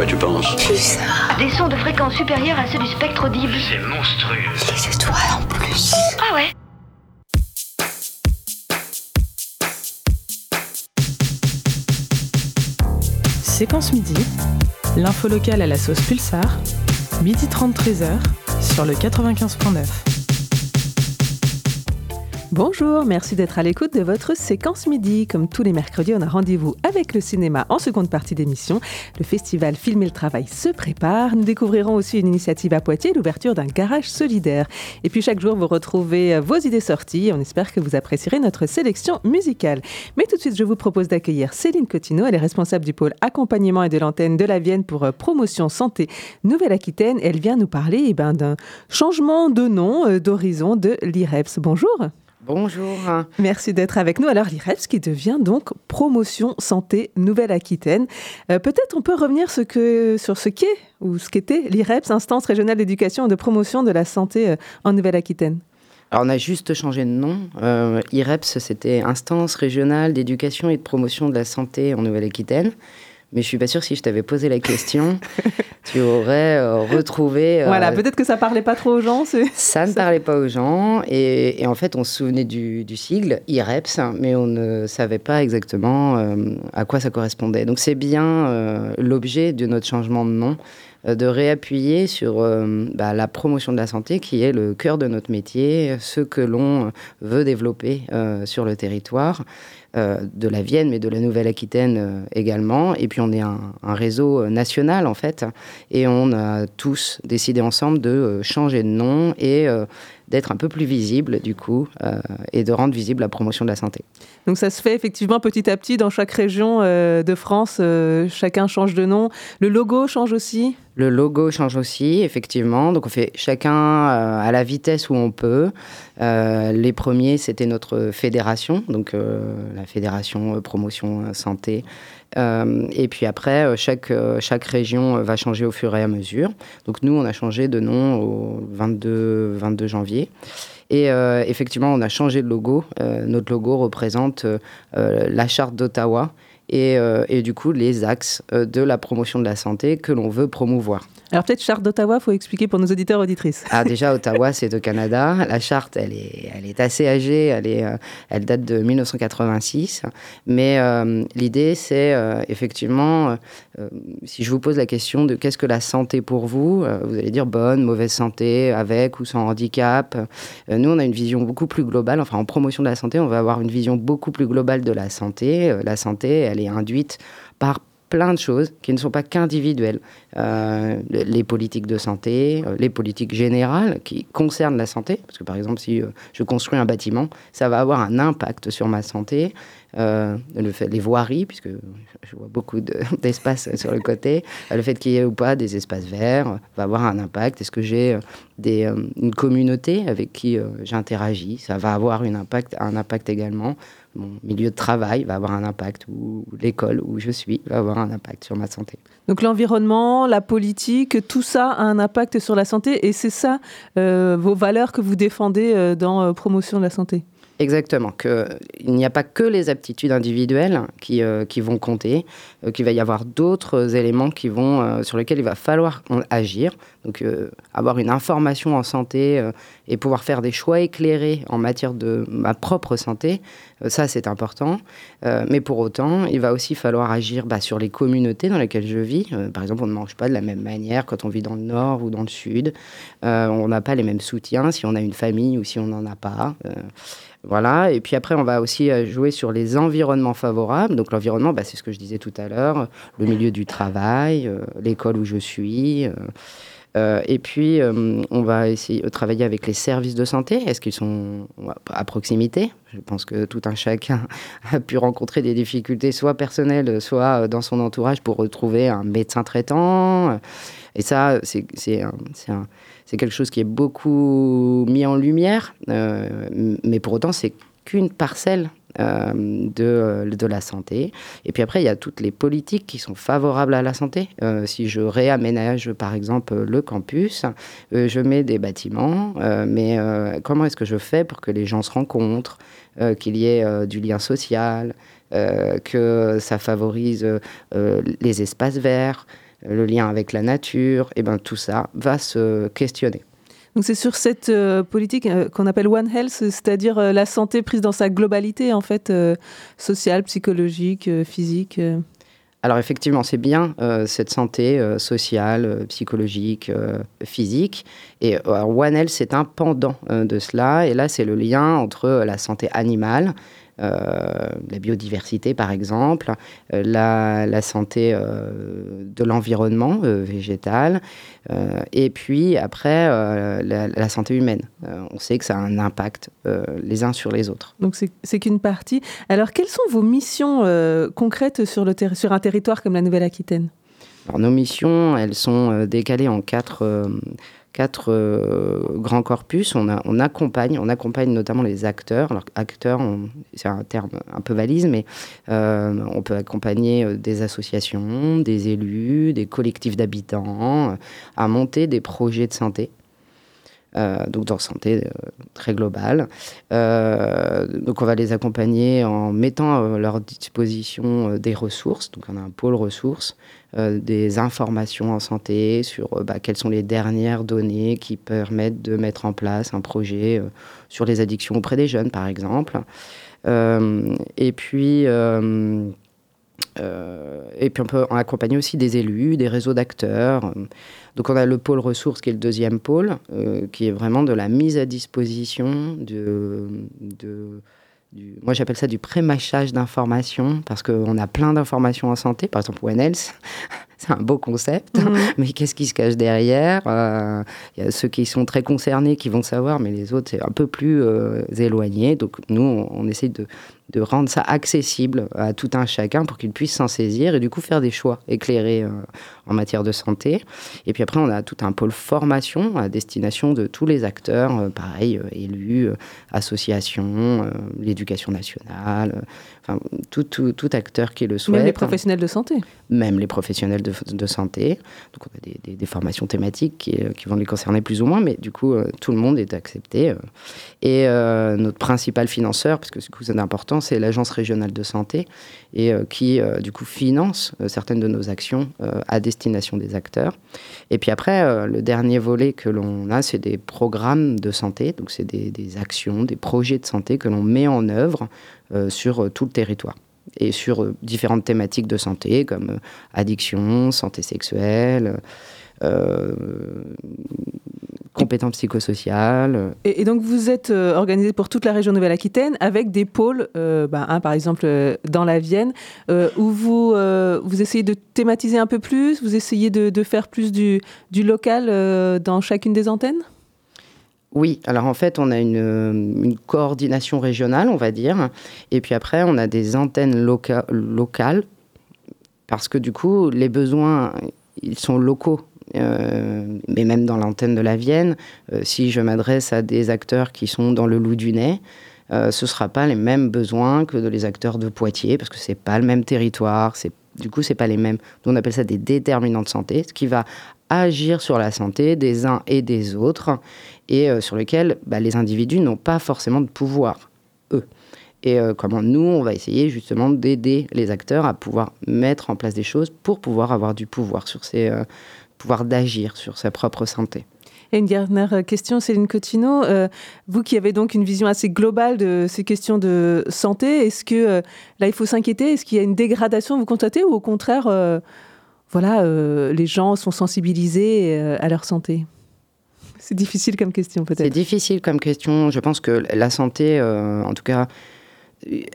quoi tu penses Pulsar. Des sons de fréquence supérieure à ceux du spectre audible. C'est monstrueux. Les étoiles en plus. Ah ouais Séquence midi, l'info locale à la sauce Pulsar, midi 30 13h sur le 95.9. Bonjour, merci d'être à l'écoute de votre séquence midi. Comme tous les mercredis, on a rendez-vous avec le cinéma en seconde partie d'émission. Le festival Film et le Travail se prépare. Nous découvrirons aussi une initiative à Poitiers, l'ouverture d'un garage solidaire. Et puis chaque jour, vous retrouvez euh, vos idées sorties. On espère que vous apprécierez notre sélection musicale. Mais tout de suite, je vous propose d'accueillir Céline Cotineau. Elle est responsable du pôle accompagnement et de l'antenne de la Vienne pour euh, promotion santé Nouvelle-Aquitaine. Elle vient nous parler eh ben, d'un changement de nom, euh, d'horizon de l'IREPS. Bonjour. Bonjour. Merci d'être avec nous. Alors l'IREPS qui devient donc Promotion Santé Nouvelle-Aquitaine. Euh, Peut-être on peut revenir ce que, sur ce qu'est ou ce qu'était l'IREPS, Instance régionale d'éducation et de promotion de la santé euh, en Nouvelle-Aquitaine. Alors on a juste changé de nom. Euh, IREPS, c'était Instance régionale d'éducation et de promotion de la santé en Nouvelle-Aquitaine. Mais je suis pas sûre si je t'avais posé la question, tu aurais euh, retrouvé. euh, Voilà, peut-être que ça parlait pas trop aux gens. Ça ne parlait pas aux gens et, et en fait on se souvenait du, du sigle IREPS, mais on ne savait pas exactement euh, à quoi ça correspondait. Donc c'est bien l'objet de notre changement de nom, de réappuyer sur bah, la promotion de la santé qui est le cœur de notre métier, ce que l'on veut développer sur le territoire. Euh, de la Vienne, mais de la Nouvelle-Aquitaine euh, également. Et puis on est un, un réseau euh, national en fait, et on a tous décidé ensemble de changer de nom et d'être un peu plus visible du coup, euh, et de rendre visible la promotion de la santé. Donc ça se fait effectivement petit à petit dans chaque région euh, de France. euh, chacun change de nom. Le logo change aussi? Le logo change aussi, effectivement. Donc, on fait chacun à la vitesse où on peut. Les premiers, c'était notre fédération, donc la fédération promotion santé. Euh, et puis après, euh, chaque, euh, chaque région va changer au fur et à mesure. Donc, nous, on a changé de nom au 22, 22 janvier. Et effectivement, on a changé de logo. Notre logo représente la charte d'Ottawa et, et du coup les axes de la promotion de la santé que l'on veut promouvoir. Alors peut-être charte d'Ottawa, faut expliquer pour nos auditeurs auditrices. Ah déjà Ottawa c'est au Canada. La charte elle est, elle est assez âgée, elle, est, euh, elle date de 1986. Mais euh, l'idée c'est euh, effectivement, euh, si je vous pose la question de qu'est-ce que la santé pour vous, vous allez dire bonne, mauvaise santé, avec ou sans handicap. Nous on a une vision beaucoup plus globale. Enfin en promotion de la santé on va avoir une vision beaucoup plus globale de la santé. La santé elle est induite par plein de choses qui ne sont pas qu'individuelles. Euh, les politiques de santé, euh, les politiques générales qui concernent la santé, parce que par exemple, si euh, je construis un bâtiment, ça va avoir un impact sur ma santé. Le fait, les voiries, puisque je vois beaucoup de- d'espace sur le côté, le fait qu'il y ait ou pas des espaces verts va avoir un impact. Est-ce que j'ai une communauté avec qui j'interagis? Ça va avoir un impact également. Mon milieu de travail va avoir un impact, ou l'école où je suis va avoir un impact sur ma santé. Donc l'environnement, la politique, tout ça a un impact sur la santé et c'est ça euh, vos valeurs que vous défendez euh, dans euh, promotion de la santé? Exactement, que il n'y a pas que les aptitudes individuelles qui, euh, qui vont compter, euh, qu'il va y avoir d'autres éléments qui vont, euh, sur lesquels il va falloir agir. Donc avoir une information en santé et pouvoir faire des choix éclairés en matière de ma propre santé, ça c'est important. Mais pour autant, il va aussi falloir agir bah, sur les communautés dans lesquelles je vis. Par exemple, on ne mange pas de la même manière quand on vit dans le nord ou dans le sud. On n'a pas les mêmes soutiens si on a une famille ou si on n'en a pas. Euh, voilà, et puis après, on va aussi euh, jouer sur les environnements favorables. Donc l'environnement, bah, c'est ce que je disais tout à l'heure, le milieu du travail, euh, l'école où je suis. euh, euh, et puis, euh, on va essayer de travailler avec les services de santé. Est-ce qu'ils sont à proximité? Je pense que tout un chacun a pu rencontrer des difficultés, soit personnelles, soit dans son entourage, pour retrouver un médecin traitant. Et ça, c'est quelque chose qui est beaucoup mis en lumière, euh, mais pour autant, c'est qu'une parcelle euh, de, de la santé. Et puis après, il y a toutes les politiques qui sont favorables à la santé. Euh, si je réaménage, par exemple, le campus, euh, je mets des bâtiments, euh, mais euh, comment est-ce que je fais pour que les gens se rencontrent, euh, qu'il y ait euh, du lien social, euh, que ça favorise euh, les espaces verts le lien avec la nature, et ben tout ça va se questionner. Donc c'est sur cette euh, politique euh, qu'on appelle One Health, c'est-à-dire euh, la santé prise dans sa globalité, en fait, sociale, psychologique, physique. Alors effectivement, c'est bien cette santé sociale, psychologique, physique. Et One Health, c'est un pendant de cela. Et là, c'est le lien entre la santé animale, la biodiversité par exemple, euh, la, santé euh, de l'environnement végétal, et puis après la, santé humaine. on sait que ça a un impact les uns sur les autres. Donc c'est qu'une partie. Alors quelles sont vos missions concrètes sur, le sur un territoire comme la Nouvelle-Aquitaine? Nos missions, elles sont décalées en quatre, quatre euh, grands corpus. On, accompagne, on accompagne notamment les acteurs. Acteurs, c'est un terme un peu valise, mais euh, on peut accompagner euh, des associations, des élus, des collectifs d'habitants à monter des projets de santé. donc dans santé très globale. donc on va les accompagner en mettant à leur disposition des ressources. Donc on a un pôle ressources des informations en santé sur euh, bah, quelles sont les dernières données qui permettent de mettre en place un projet euh, sur les addictions auprès des jeunes, par exemple. et puis. et puis on peut accompagner aussi des élus, des réseaux d'acteurs. Donc on a le pôle ressources qui est le deuxième pôle, qui est vraiment de la mise à disposition de moi j'appelle ça du pré-mâchage d'informations, parce qu'on a plein d'informations en santé, par exemple One Health, c'est un beau concept, mhm. mais qu'est-ce qui se cache derrière euh, Il y a ceux qui sont très concernés qui vont savoir, mais les autres c'est un peu plus euh, éloigné, donc nous on, on essaie de, de rendre ça accessible à tout un chacun pour qu'il puisse s'en saisir et du coup faire des choix éclairés euh, en matière de santé. Et puis après, on a tout un pôle formation à destination de tous les acteurs, euh, pareil, euh, élus, associations, l'éducation nationale, tout, tout, tout, acteur qui le souhaite. Même les professionnels de santé. Même les professionnels de, de santé. Donc on a des, des, des formations thématiques qui, qui, vont les concerner plus ou moins, mais du coup, tout le monde est accepté. Et notre principal financeur, parce que du coup c'est important, c'est l'Agence régionale de santé et euh, qui, euh, du coup, finance euh, certaines de nos actions à destination des acteurs. Et puis après, le dernier volet que l'on a, c'est des programmes de santé. Donc, c'est des, des, actions, des projets de santé que l'on met en œuvre sur tout le territoire et sur différentes thématiques de santé comme addiction, santé sexuelle compétences psychosociales. Et, donc vous êtes euh, organisé pour toute la région Nouvelle-Aquitaine avec des pôles, euh, bah, par exemple euh, dans la Vienne, où vous, vous essayez de thématiser un peu plus, vous essayez de, faire plus du local dans chacune des antennes? Oui, alors en fait, on a une, une, coordination régionale, on va dire, et puis après, on a des antennes locales, parce que du coup, les besoins, ils sont locaux. Euh, mais même dans l'antenne de la Vienne, euh, si je m'adresse à des acteurs qui sont dans le loup du nez, euh, ce ne sera pas les mêmes besoins que les acteurs de Poitiers, parce que ce n'est pas le même territoire, du coup, ce n'est pas les mêmes. on appelle ça des déterminants de santé, ce qui va agir sur la santé des uns et des autres, et sur lequel bah, les individus n'ont pas forcément de pouvoir, eux. Et comment nous, on va essayer justement d'aider les acteurs à pouvoir mettre en place des choses pour pouvoir avoir du pouvoir sur ces, pouvoir d'agir sur sa propre santé. Et une dernière question, Céline Cotino. Euh, vous qui avez donc une vision assez globale de ces questions de santé, est-ce que euh, là, il faut s'inquiéter? Est-ce qu'il y a une dégradation, vous constatez, ou au contraire, euh, voilà, les gens sont sensibilisés à leur santé C'est difficile comme question, peut-être. C'est difficile comme question. Je pense que la santé, en tout cas,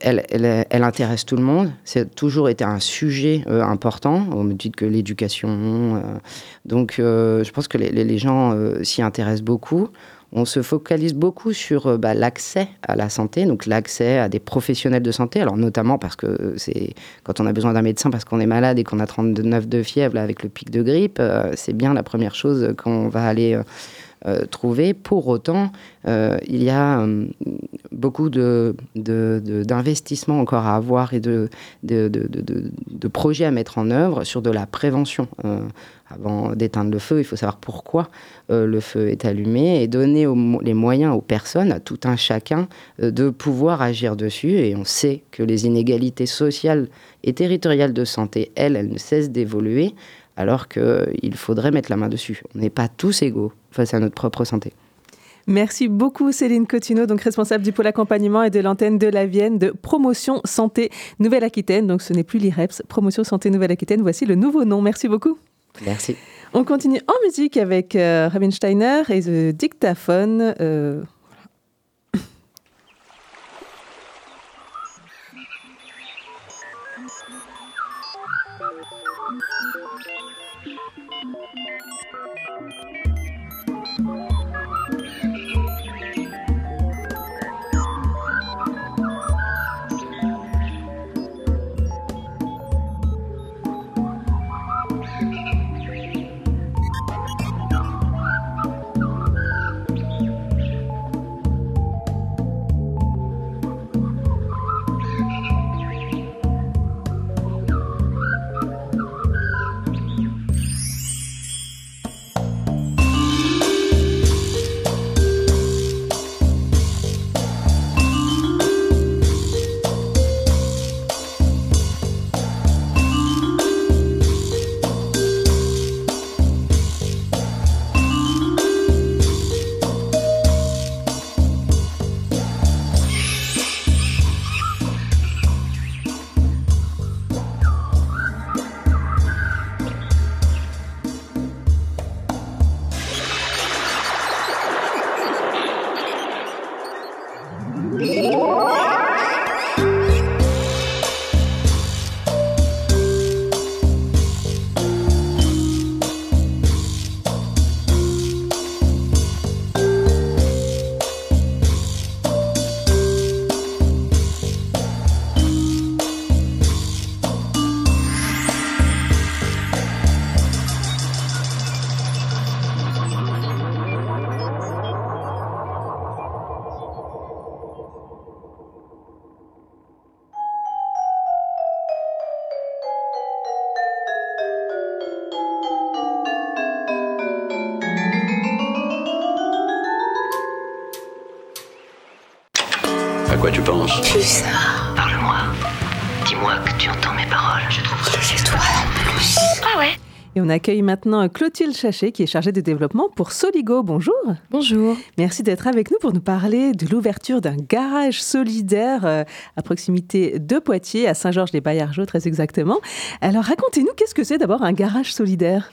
elle, elle, intéresse tout le monde. C'est toujours été un sujet euh, important, au même titre que l'éducation. Euh. donc, euh, je pense que les, gens s'y intéressent beaucoup. On se focalise beaucoup sur bah, l'accès à la santé, donc l'accès à des professionnels de santé. Alors, notamment parce que c'est quand on a besoin d'un médecin parce qu'on est malade et qu'on a 39 de fièvre avec le pic de grippe, c'est bien la première chose qu'on va aller trouver. Pour autant, il y a beaucoup d'investissements de, encore à avoir et de, de, projets à mettre en œuvre sur de la prévention. avant d'éteindre le feu, il faut savoir pourquoi le feu est allumé et donner les moyens aux personnes, à tout un chacun, de pouvoir agir dessus. Et on sait que les inégalités sociales et territoriales de santé, elles, elles ne cessent d'évoluer alors qu'il faudrait mettre la main dessus. On n'est pas tous égaux face à notre propre santé. Merci beaucoup Céline Cotineau, donc responsable du pôle accompagnement et de l'antenne de la Vienne de Promotion Santé Nouvelle-Aquitaine. Donc ce n'est plus l'IREPS, Promotion Santé Nouvelle-Aquitaine. Voici le nouveau nom. Merci beaucoup. Merci. On continue en musique avec euh, Steiner et The Dictaphone. Euh, Plus Parle-moi. Dis-moi que tu entends mes paroles. Je trouve que c'est toi en plus. Ah ouais et on accueille maintenant Clotilde Chachet, qui est chargée de développement pour Soligo. Bonjour. Bonjour. Merci d'être avec nous pour nous parler de l'ouverture d'un garage solidaire euh, à proximité de Poitiers, à Saint-Georges-les-Baillargeaux très exactement. Alors racontez-nous, qu'est-ce que c'est d'abord un garage solidaire?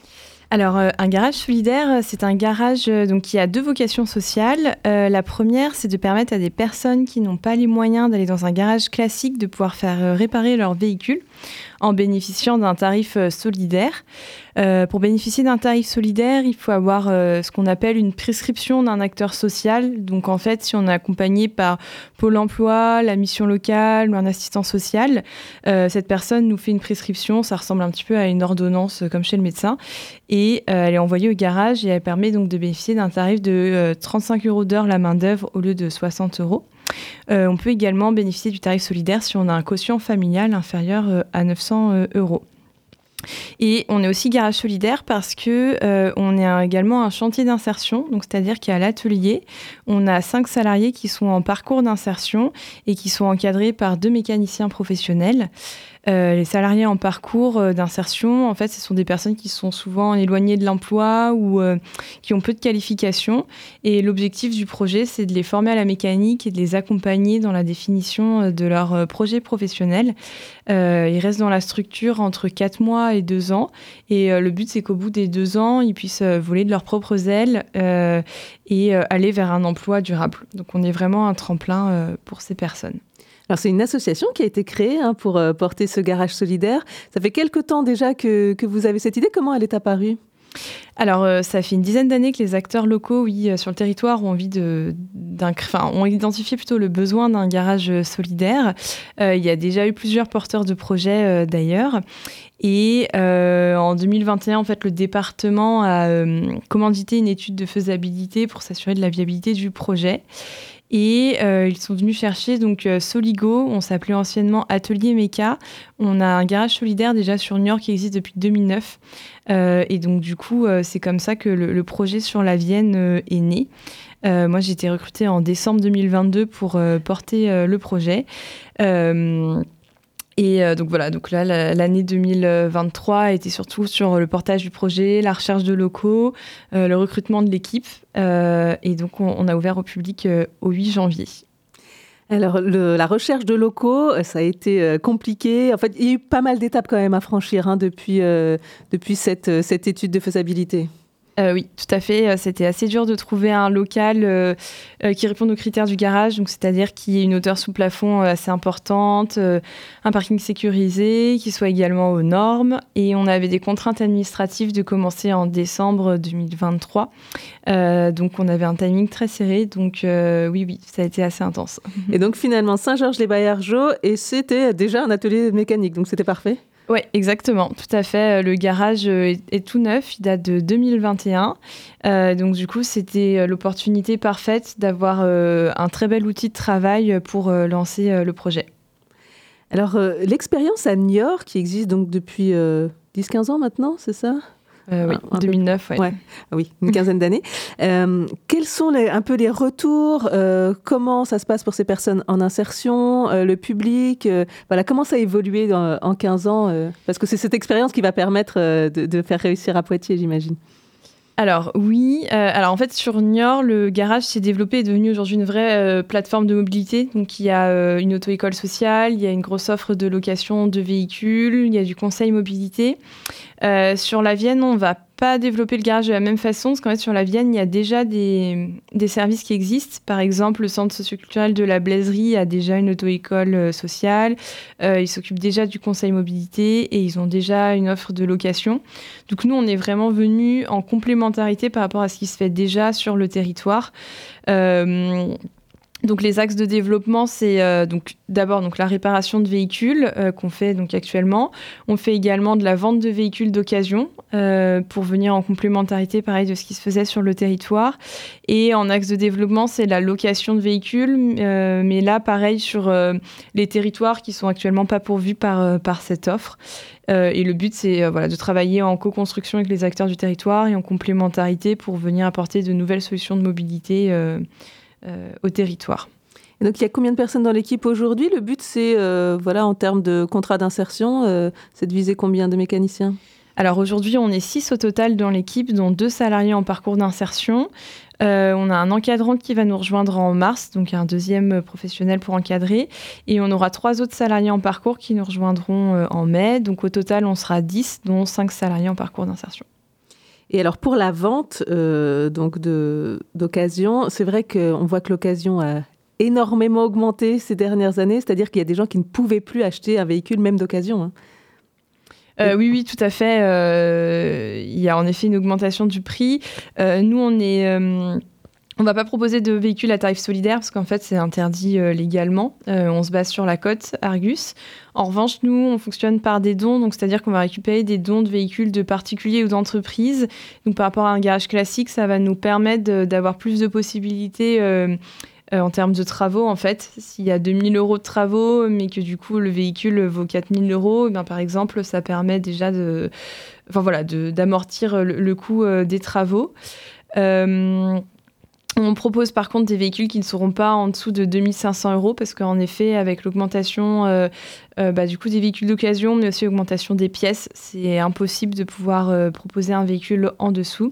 Alors, euh, un garage solidaire, euh, c'est un garage euh, donc, qui a deux vocations sociales. la première, c'est de permettre à des personnes qui n'ont pas les moyens d'aller dans un garage classique de pouvoir faire réparer leur véhicule en bénéficiant d'un tarif solidaire. Pour bénéficier d'un tarif solidaire, il faut avoir ce qu'on appelle une prescription d'un acteur social. Donc en fait, si on est accompagné par Pôle Emploi, la mission locale ou un assistant social, cette personne nous fait une prescription. Ça ressemble un petit peu à une ordonnance comme chez le médecin. Elle est envoyée au garage et elle permet donc de bénéficier d'un tarif de 35 euros d'heure la main d'œuvre au lieu de 60 euros. Euh, on peut également bénéficier du tarif solidaire si on a un quotient familial inférieur euh, à 900 euh, euros. Et on est aussi garage solidaire parce que on est également un chantier d'insertion, c'est-à-dire qu'à l'atelier, on a cinq salariés qui sont en parcours d'insertion et qui sont encadrés par deux mécaniciens professionnels. Euh, les salariés en parcours euh, d'insertion, en fait, ce sont des personnes qui sont souvent éloignées de l'emploi ou euh, qui ont peu de qualifications. Et l'objectif du projet, c'est de les former à la mécanique et de les accompagner dans la définition de leur projet professionnel. ils restent dans la structure entre 4 mois et 2 ans. Et le but, c'est qu'au bout des 2 ans, ils puissent voler de leurs propres ailes et aller vers un emploi durable. Donc on est vraiment un tremplin pour ces personnes. Alors c'est une association qui a été créée hein, pour euh, porter ce garage solidaire. Ça fait quelque temps déjà que, que, vous avez cette idée. Comment elle est apparue? Alors, euh, ça fait une dizaine d'années que les acteurs locaux, oui, euh, sur le territoire, ont envie de, enfin, ont identifié plutôt le besoin d'un garage solidaire. il y a déjà eu plusieurs porteurs de projets d'ailleurs. Et en 2021, en fait, le département a commandité une étude de faisabilité pour s'assurer de la viabilité du projet. Et euh, ils sont venus chercher donc euh, Soligo, on s'appelait anciennement Atelier Mecha. On a un garage solidaire déjà sur New York qui existe depuis 2009. Euh, et donc du coup, c'est comme ça que le, projet sur la Vienne est né. moi, j'ai été recrutée en décembre 2022 pour porter le projet. Et euh, donc voilà, donc là, l'année 2023 a été surtout sur le portage du projet, la recherche de locaux, euh, le recrutement de l'équipe. Euh, et donc, on, a ouvert au public au 8 janvier. Alors, la recherche de locaux, ça a été compliqué. En fait, il y a eu pas mal d'étapes quand même à franchir hein, depuis, depuis cette, cette étude de faisabilité. Euh, oui, tout à fait. Euh, c'était assez dur de trouver un local euh, qui réponde aux critères du garage, donc c'est-à-dire qui ait une hauteur sous plafond assez importante, un parking sécurisé, qui soit également aux normes. Et on avait des contraintes administratives de commencer en décembre 2023. donc on avait un timing très serré. Donc oui, oui, ça a été assez intense. Et donc finalement, Saint-Georges-les-Baillargeaux, et c'était déjà un atelier mécanique, donc c'était parfait oui, exactement, tout à fait. Le garage euh, est, tout neuf, il date de 2021. Euh, donc du coup, c'était euh, l'opportunité parfaite d'avoir un très bel outil de travail pour lancer le projet. Alors, l'expérience à Niort, qui existe donc depuis 10-15 ans maintenant, c'est ça? Euh, oui, 2009, ouais. Ah oui, une quinzaine d'années. Euh, quels sont les, un peu les retours euh, Comment ça se passe pour ces personnes en insertion Le public Voilà, comment ça a évolué en 15 ans Parce que c'est cette expérience qui va permettre de, de faire réussir à Poitiers, j'imagine. Alors oui, alors en fait sur Niort, le garage s'est développé et est devenu aujourd'hui une vraie plateforme de mobilité. Donc il y a une auto-école sociale, il y a une grosse offre de location de véhicules, il y a du conseil mobilité. Euh, sur la Vienne, on va pas développer le garage de la même façon, parce qu'en sur la Vienne, il y a déjà des, services qui existent. Par exemple, le centre socioculturel de la Blaiserie a déjà une auto-école euh, sociale. Euh, ils s'occupent déjà du conseil mobilité et ils ont déjà une offre de location. Donc, nous, on est vraiment venus en complémentarité par rapport à ce qui se fait déjà sur le territoire. Donc les axes de développement, c'est euh, donc d'abord donc la réparation de véhicules euh, qu'on fait donc actuellement. On fait également de la vente de véhicules d'occasion euh, pour venir en complémentarité, pareil de ce qui se faisait sur le territoire. Et en axe de développement, c'est la location de véhicules, mais là pareil sur les territoires qui sont actuellement pas pourvus par par cette offre. et le but, c'est voilà de travailler en co-construction avec les acteurs du territoire et en complémentarité pour venir apporter de nouvelles solutions de mobilité. Euh, au territoire. donc, il y a combien de personnes dans l'équipe aujourd'hui? Le but, c'est, euh, voilà, en termes de contrat d'insertion, euh, c'est de viser combien de mécaniciens? Alors aujourd'hui, on est six au total dans l'équipe, dont deux salariés en parcours d'insertion. on a un encadrant qui va nous rejoindre en mars, donc un deuxième professionnel pour encadrer. Et on aura trois autres salariés en parcours qui nous rejoindront en mai. Donc au total, on sera 10, dont cinq salariés en parcours d'insertion. Et alors pour la vente euh, donc d'occasion, c'est vrai qu'on voit que l'occasion a énormément augmenté ces dernières années, c'est-à-dire qu'il y a des gens qui ne pouvaient plus acheter un véhicule même d'occasion. Hein. Euh, oui, oui, tout à fait. Euh, il y a en effet une augmentation du prix. nous, on est on va pas proposer de véhicules à tarif solidaire parce qu'en fait c'est interdit euh, légalement. Euh, on se base sur la cote Argus. En revanche, nous on fonctionne par des dons, donc c'est-à-dire qu'on va récupérer des dons de véhicules de particuliers ou d'entreprises. Par rapport à un garage classique, ça va nous permettre d'avoir plus de possibilités. Euh, en termes de travaux, en fait, s'il y a 2000 euros de travaux, mais que du coup le véhicule vaut 4000 euros, eh par exemple, ça permet déjà de, voilà, d'amortir le, coût des travaux. On propose par contre des véhicules qui ne seront pas en dessous de 2500 euros parce qu'en effet, avec l'augmentation euh, euh, bah, du coup des véhicules d'occasion, mais aussi l'augmentation des pièces, c'est impossible de pouvoir euh, proposer un véhicule en dessous.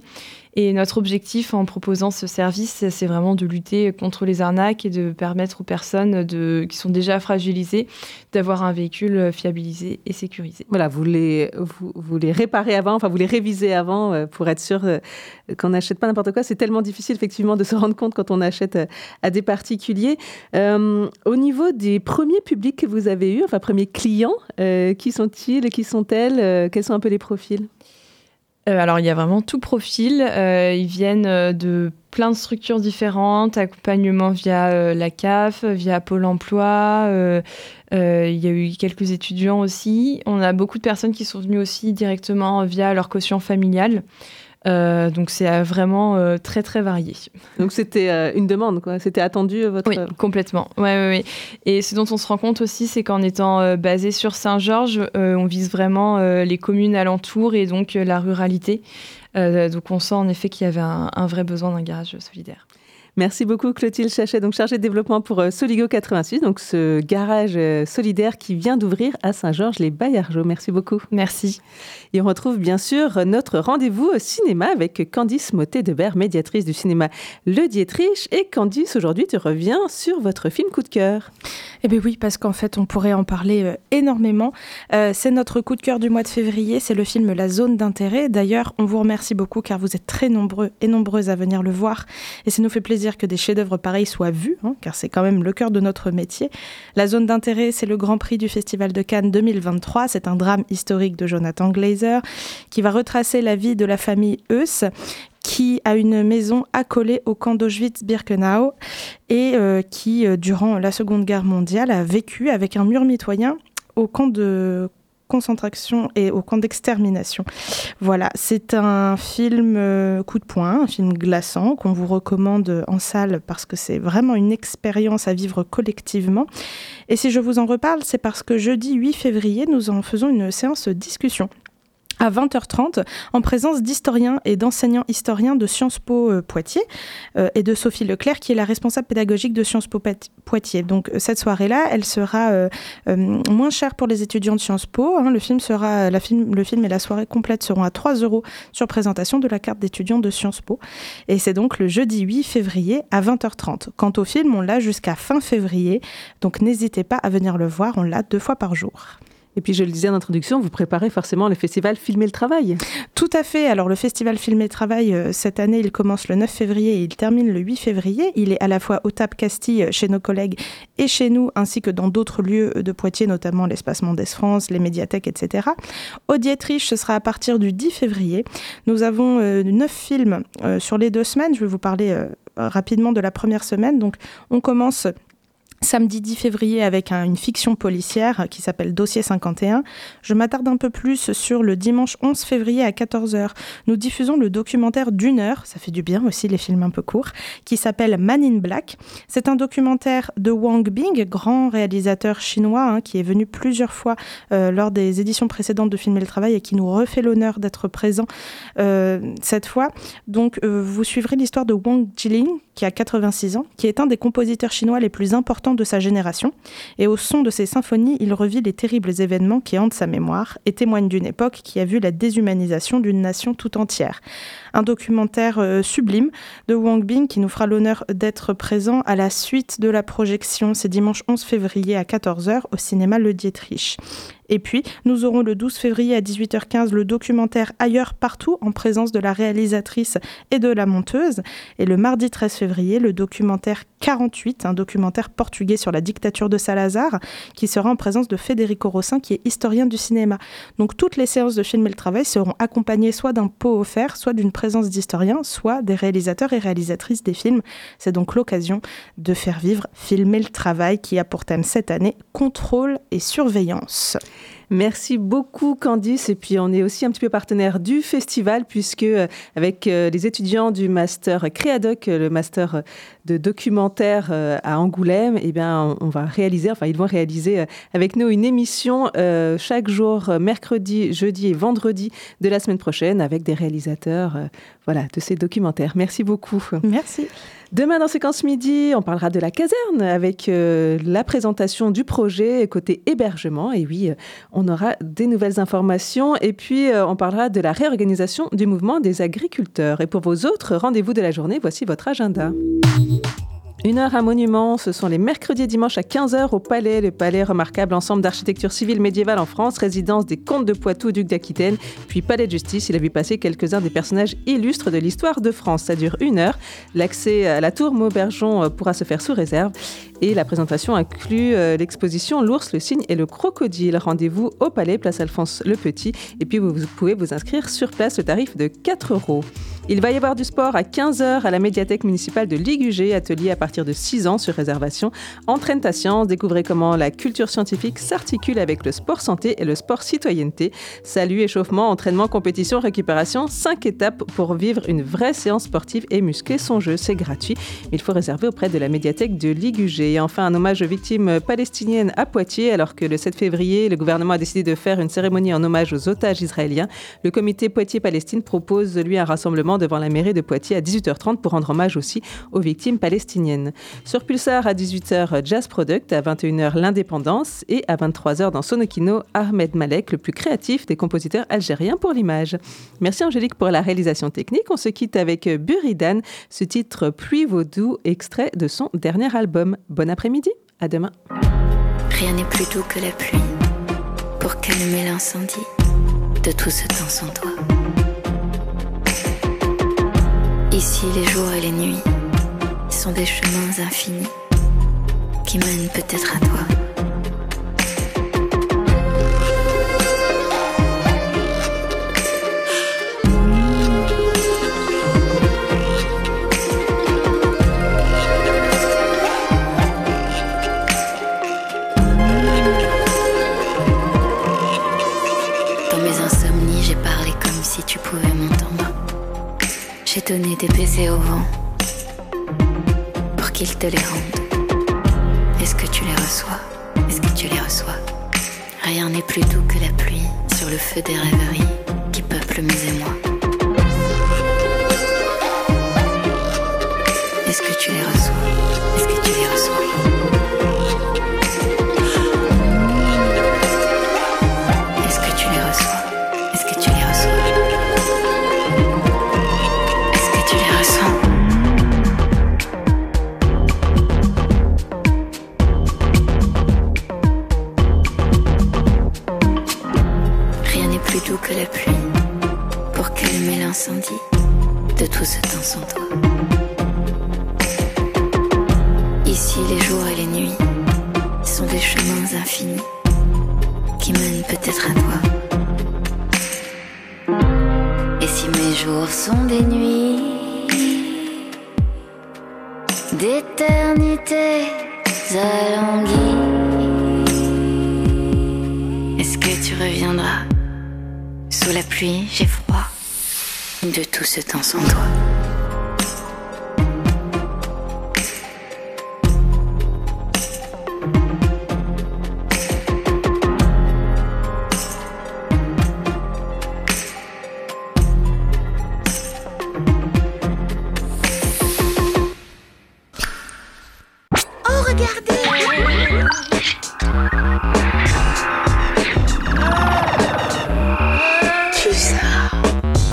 Et notre objectif en proposant ce service, c'est vraiment de lutter contre les arnaques et de permettre aux personnes qui sont déjà fragilisées d'avoir un véhicule fiabilisé et sécurisé. Voilà, vous les, vous, les réparez avant, enfin vous les révisez avant euh, pour être sûr euh, qu'on n'achète pas n'importe quoi. C'est tellement difficile effectivement de se rendre compte quand on achète euh, à des particuliers. au niveau des premiers publics que vous avez eus, enfin premiers clients, qui sont-ils, qui sont-elles, quels sont un peu les profils? Alors, il y a vraiment tout profil. ils viennent de plein de structures différentes, accompagnement via la CAF, via Pôle emploi. il y a eu quelques étudiants aussi. On a beaucoup de personnes qui sont venues aussi directement via leur caution familiale. Euh, donc c'est euh, vraiment euh, très très varié. Donc c'était une demande, quoi. C'était attendu votre. Oui, complètement. Ouais, ouais, Et ce dont on se rend compte aussi, c'est qu'en étant basé sur Saint-Georges, on vise vraiment les communes alentours et donc la ruralité. donc on sent en effet qu'il y avait un vrai besoin d'un garage solidaire. Merci beaucoup Clotilde Chachet, donc chargée de développement pour euh, Soligo 86, donc ce garage euh, solidaire qui vient d'ouvrir à Saint-Georges-les-Baillargeaux. Merci beaucoup. Merci. Et on retrouve bien sûr notre rendez-vous cinéma avec Candice Motet-Debert, médiatrice du cinéma Le Dietrich. Et Candice, aujourd'hui, tu reviens sur votre film coup de cœur. Eh bien oui, parce qu'en fait, on pourrait en parler euh, énormément. c'est notre coup de cœur du mois de février, c'est le film La zone d'intérêt. D'ailleurs, on vous remercie beaucoup car vous êtes très nombreux et nombreuses à venir le voir. Et ça nous fait plaisir que des chefs-d'œuvre pareils soient vus, hein, car c'est quand même le cœur de notre métier. La zone d'intérêt, c'est le Grand Prix du Festival de Cannes 2023. C'est un drame historique de Jonathan Glazer qui va retracer la vie de la famille Eus qui a une maison accolée au camp d'Auschwitz-Birkenau et euh, qui, euh, durant la Seconde Guerre mondiale, a vécu avec un mur mitoyen au camp de concentration et au camp d'extermination. Voilà, c'est un film euh, coup de poing, un film glaçant qu'on vous recommande en salle parce que c'est vraiment une expérience à vivre collectivement. Et si je vous en reparle, c'est parce que jeudi 8 février, nous en faisons une séance discussion à 20h30 en présence d'historiens et d'enseignants historiens de Sciences Po euh, Poitiers euh, et de Sophie Leclerc qui est la responsable pédagogique de Sciences Po Poitiers. Donc euh, cette soirée-là, elle sera moins chère pour les étudiants de Sciences Po. Hein. Le film sera, la film, le film et la soirée complète seront à 3 euros sur présentation de la carte d'étudiant de Sciences Po. Et c'est donc le jeudi 8 février à 20h30. Quant au film, on l'a jusqu'à fin février. Donc n'hésitez pas à venir le voir. On l'a deux fois par jour. Et puis, je le disais en introduction, vous préparez forcément le festival Filmer le Travail. Tout à fait. Alors, le festival Filmer le Travail, euh, cette année, il commence le 9 février et il termine le 8 février. Il est à la fois au TAP Castille chez nos collègues et chez nous, ainsi que dans d'autres lieux de Poitiers, notamment l'espace Mendes France, les médiathèques, etc. Au Dietrich, ce sera à partir du 10 février. Nous avons euh, neuf films euh, sur les deux semaines. Je vais vous parler rapidement de la première semaine. Donc, on commence samedi 10 février avec une fiction policière qui s'appelle Dossier 51. Je m'attarde un peu plus sur le dimanche 11 février à 14h. Nous diffusons le documentaire d'une heure, ça fait du bien aussi les films un peu courts, qui s'appelle Man in Black. C'est un documentaire de Wang Bing, grand réalisateur chinois hein, qui est venu plusieurs fois euh, lors des éditions précédentes de Filmer le Travail et qui nous refait l'honneur d'être présent euh, cette fois. Donc euh, vous suivrez l'histoire de Wang Jiling qui a 86 ans, qui est un des compositeurs chinois les plus importants de sa génération, et au son de ses symphonies, il revit les terribles événements qui hantent sa mémoire et témoigne d'une époque qui a vu la déshumanisation d'une nation tout entière. Un documentaire euh, sublime de Wang Bing qui nous fera l'honneur d'être présent à la suite de la projection, c'est dimanche 11 février à 14h au cinéma Le Dietrich. Et puis, nous aurons le 12 février à 18h15 le documentaire Ailleurs partout en présence de la réalisatrice et de la monteuse. Et le mardi 13 février, le documentaire 48, un documentaire portugais sur la dictature de Salazar, qui sera en présence de Federico Rossin, qui est historien du cinéma. Donc toutes les séances de Film et le Travail seront accompagnées soit d'un pot offert, soit d'une présence d'historiens, soit des réalisateurs et réalisatrices des films. C'est donc l'occasion de faire vivre Filmer le Travail, qui a pour thème cette année contrôle et surveillance. Merci beaucoup Candice et puis on est aussi un petit peu partenaire du festival puisque euh, avec euh, les étudiants du master Créadoc, le master de documentaire euh, à Angoulême, eh bien on va réaliser, enfin ils vont réaliser avec nous une émission chaque jour mercredi, jeudi et vendredi de la semaine prochaine avec des réalisateurs voilà de ces documentaires. Merci beaucoup. Merci. Demain dans Séquence Midi, on parlera de la caserne avec euh, la présentation du projet côté hébergement. Et oui, euh, on aura des nouvelles informations. Et puis, euh, on parlera de la réorganisation du mouvement des agriculteurs. Et pour vos autres rendez-vous de la journée, voici votre agenda. Une heure à monument, ce sont les mercredis et dimanches à 15h au Palais, le Palais remarquable ensemble d'architecture civile médiévale en France, résidence des comtes de Poitou, duc d'Aquitaine, puis Palais de justice. Il a vu passer quelques-uns des personnages illustres de l'histoire de France. Ça dure une heure. L'accès à la tour Maubergeon euh, pourra se faire sous réserve. Et la présentation inclut euh, l'exposition L'ours, le cygne et le crocodile. Rendez-vous au Palais, place Alphonse le Petit. Et puis vous, pouvez vous inscrire sur place, le tarif de 4 euros. Il va y avoir du sport à 15h à la médiathèque municipale de Ligugé, atelier à partir de 6 ans sur réservation. Entraîne ta science, découvrez comment la culture scientifique s'articule avec le sport santé et le sport citoyenneté. Salut, échauffement, entraînement, compétition, récupération, 5 étapes pour vivre une vraie séance sportive et muscler son jeu. C'est gratuit, il faut réserver auprès de la médiathèque de Ligugé. Et enfin, un hommage aux victimes palestiniennes à Poitiers, alors que le 7 février, le gouvernement a décidé de faire une cérémonie en hommage aux otages israéliens. Le comité Poitiers-Palestine propose, lui, un rassemblement devant la mairie de Poitiers à 18h30 pour rendre hommage aussi aux victimes palestiniennes. Sur Pulsar à 18h, Jazz Product, à 21h, l'indépendance et à 23h dans Sonokino, Ahmed Malek, le plus créatif des compositeurs algériens pour l'image. Merci Angélique pour la réalisation technique. On se quitte avec Buridan, ce titre Pluie Vaudou, extrait de son dernier album. Bon après-midi, à demain. Rien n'est plus doux que la pluie pour calmer l'incendie de tout ce temps sans toi. Ici, les jours et les nuits sont des chemins infinis qui mènent peut-être à toi. J'ai donné des baisers au vent pour qu'il te les rende. Est-ce que tu les reçois? Est-ce que tu les reçois? Rien n'est plus doux que la pluie sur le feu des rêveries qui peuplent mes émois. Est-ce que tu les reçois? Est-ce que tu les reçois? Des chemins infinis qui mènent peut-être à toi. Et si mes jours sont des nuits d'éternité alanguies, est-ce que tu reviendras sous la pluie J'ai froid de tout ce temps sans toi?